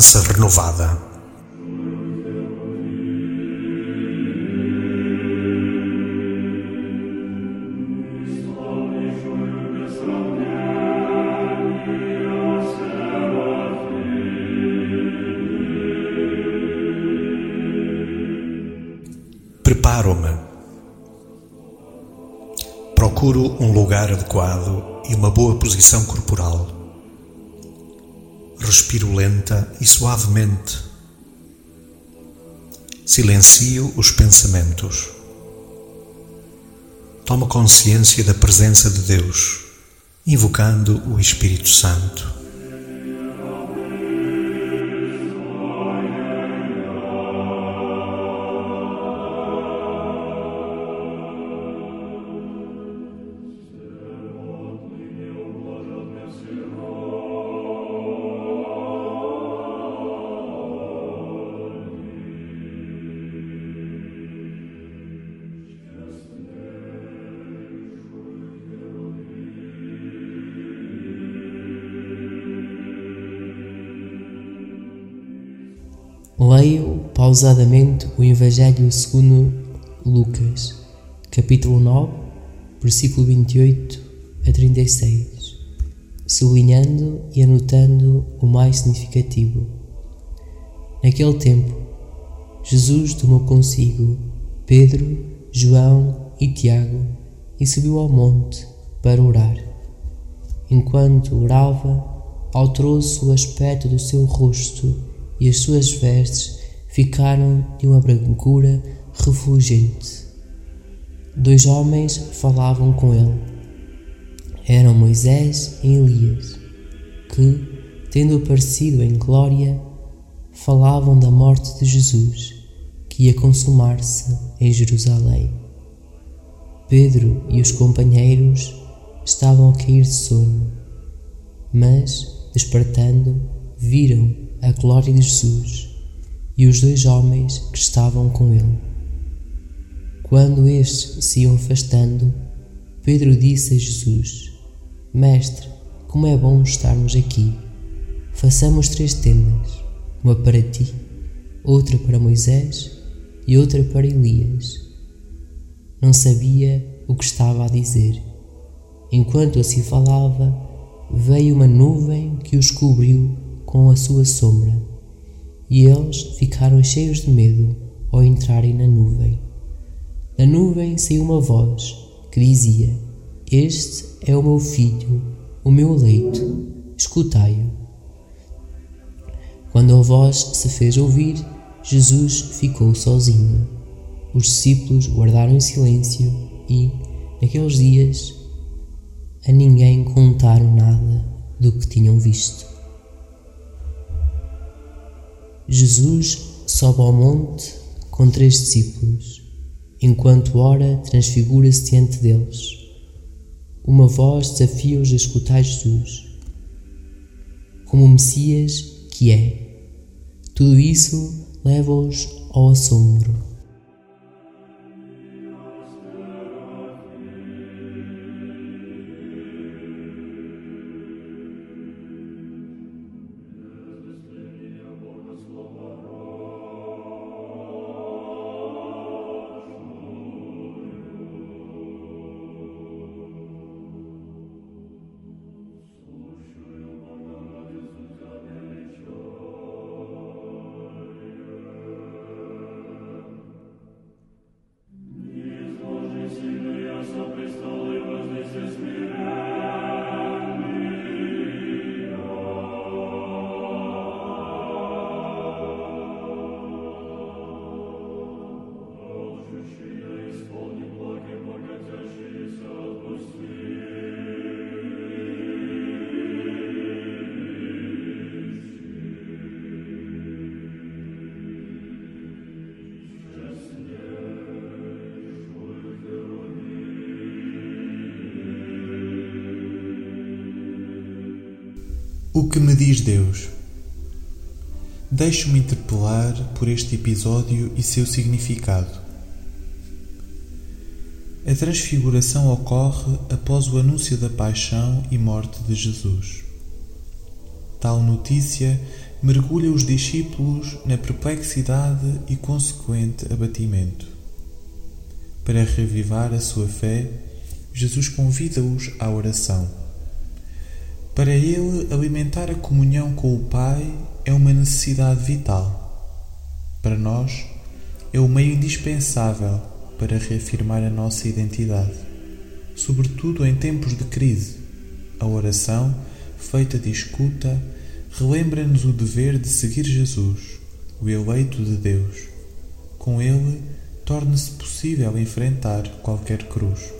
esperança renovada. Preparo-me. Procuro um lugar adequado e uma boa posição corporal. Respiro lenta e suavemente. Silencio os pensamentos. Tomo consciência da presença de Deus, invocando o Espírito Santo. Leio pausadamente o Evangelho segundo Lucas, capítulo 9, versículo 28 a 36, sublinhando e anotando o mais significativo. Naquele tempo, Jesus tomou consigo Pedro, João e Tiago e subiu ao monte para orar. Enquanto orava, alterou-se o aspecto do seu rosto e as suas vestes ficaram de uma brancura refulgente. Dois homens falavam com ele. Eram Moisés e Elias, que, tendo aparecido em glória, falavam da morte de Jesus, que ia consumar-se em Jerusalém. Pedro e os companheiros estavam a cair de sono, mas, despertando, viram a glória de Jesus e os dois homens que estavam com ele. Quando estes se iam afastando, Pedro disse a Jesus: Mestre, como é bom estarmos aqui. Façamos três tendas, uma para ti, outra para Moisés e outra para Elias. Não sabia o que estava a dizer. Enquanto assim falava, veio uma nuvem que os cobriu com a sua sombra, e eles ficaram cheios de medo ao entrarem na nuvem. Da nuvem saiu uma voz que dizia: Este é o meu filho, o meu leito, escutai-o. Quando a voz se fez ouvir, Jesus ficou sozinho. Os discípulos guardaram em silêncio e, naqueles dias, a ninguém contaram nada do que tinham visto. Jesus sobe ao monte com três discípulos. Enquanto ora, transfigura-se diante deles. Uma voz desafia-os a escutar Jesus, como o Messias que é. Tudo isso leva-os ao assombro. O que me diz Deus? Deixo-me interpelar por este episódio e seu significado. A transfiguração ocorre após o anúncio da paixão e morte de Jesus. Tal notícia mergulha os discípulos na perplexidade e consequente abatimento. Para revivar a sua fé, Jesus convida-os à oração. Para ele, alimentar a comunhão com o Pai é uma necessidade vital. Para nós, é o meio indispensável para reafirmar a nossa identidade, sobretudo em tempos de crise. A oração, feita de escuta, relembra-nos o dever de seguir Jesus, o eleito de Deus. Com ele, torna-se possível enfrentar qualquer cruz.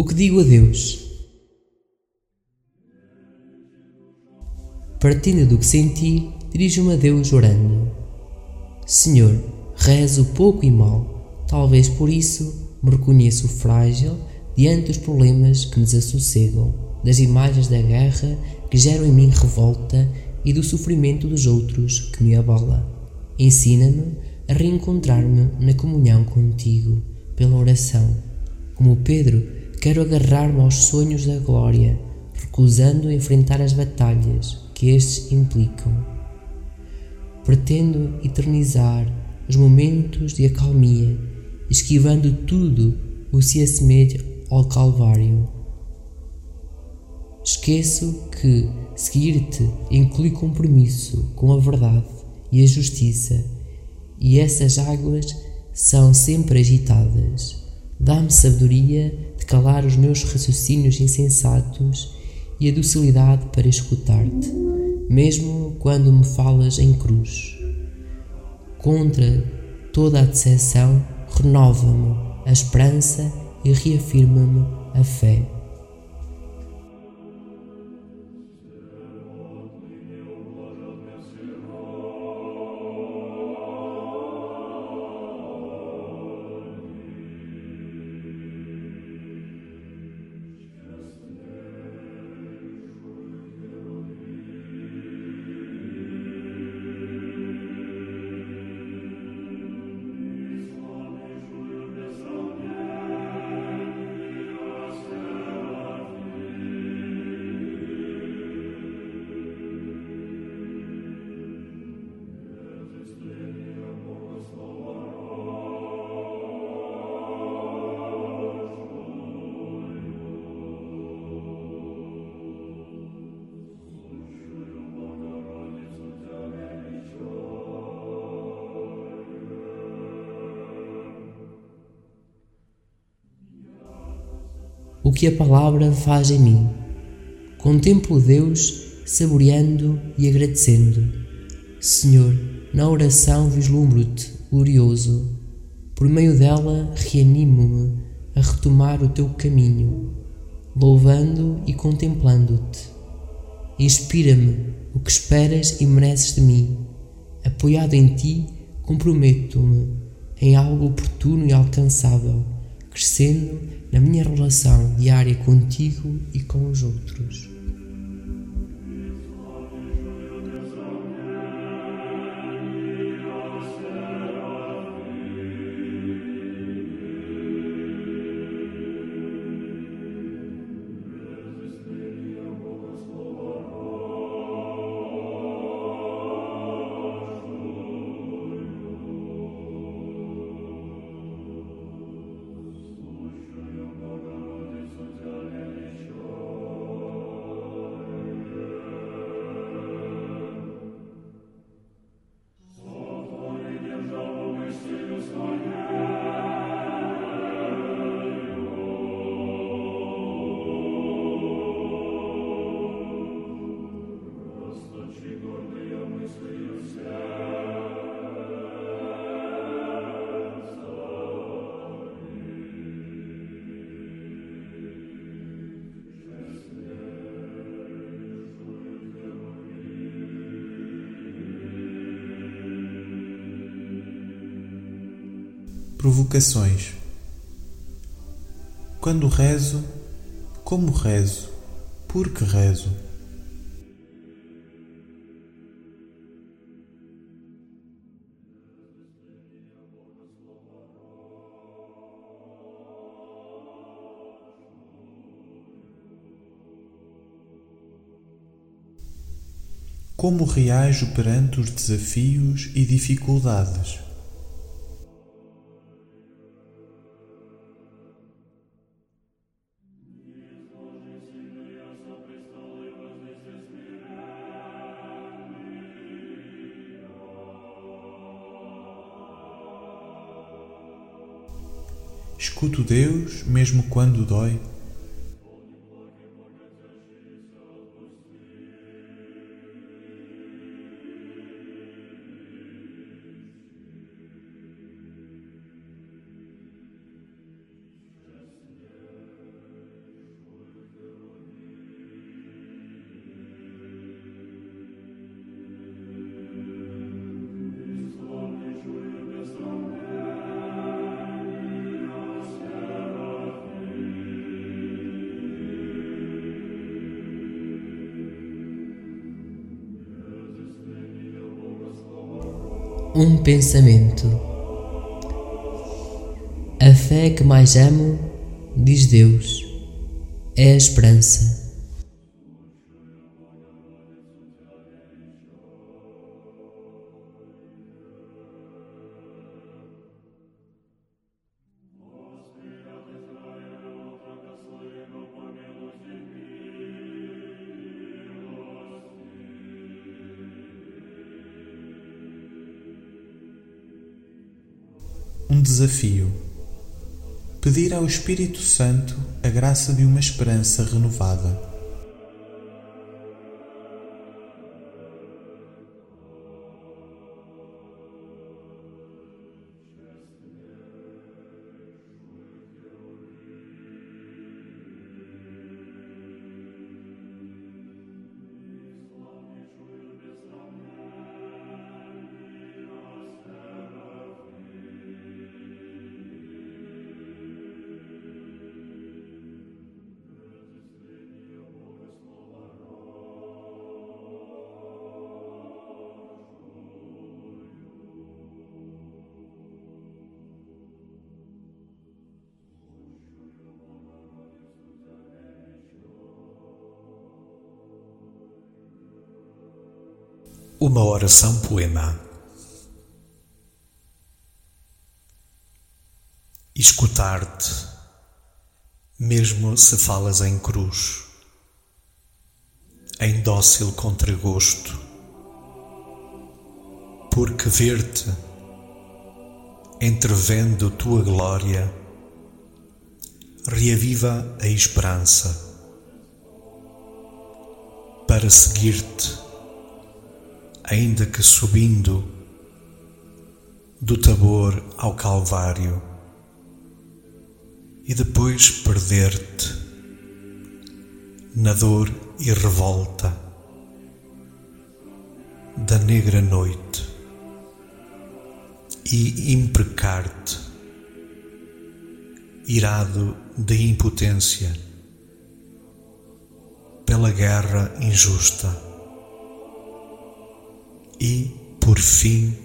O que digo a Deus? Partindo do que senti, dirijo-me a Deus orando. Senhor, rezo pouco e mal, talvez por isso me reconheço frágil diante dos problemas que me desassossegam, das imagens da guerra que geram em mim revolta e do sofrimento dos outros que me abala. Ensina-me a reencontrar-me na comunhão contigo, pela oração, como Pedro Quero agarrar-me aos sonhos da glória, recusando enfrentar as batalhas que estes implicam. Pretendo eternizar os momentos de acalmia, esquivando tudo o se assemelha ao Calvário. Esqueço que seguir-te inclui compromisso com a verdade e a justiça, e essas águas são sempre agitadas. Dá-me sabedoria calar os meus raciocínios insensatos e a docilidade para escutar-te, mesmo quando me falas em cruz. Contra toda a decepção, renova-me a esperança e reafirma-me a fé. O que a palavra faz em mim. Contemplo Deus saboreando e agradecendo. Senhor, na oração vislumbro-te glorioso. Por meio dela reanimo-me a retomar o teu caminho, louvando e contemplando-te. Inspira-me o que esperas e mereces de mim. Apoiado em ti, comprometo-me em algo oportuno e alcançável, crescendo na minha relação diária contigo e com os outros. Provocações. Quando rezo, como rezo, por que rezo? Como reajo perante os desafios e dificuldades? Escuto Deus mesmo quando dói. Um pensamento. A fé que mais amo, diz Deus, é a esperança. Um desafio. Pedir ao Espírito Santo a graça de uma esperança renovada. Uma oração poema. Escutar-te, mesmo se falas em cruz, em dócil contragosto, porque ver-te, entrevendo tua glória, reaviva a esperança para seguir-te ainda que subindo do Tabor ao Calvário e depois perder-te na dor e revolta da negra noite e imprecar-te, irado de impotência pela guerra injusta e, por fim,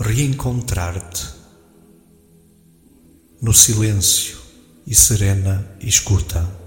reencontrar-te no silêncio e serena escuta.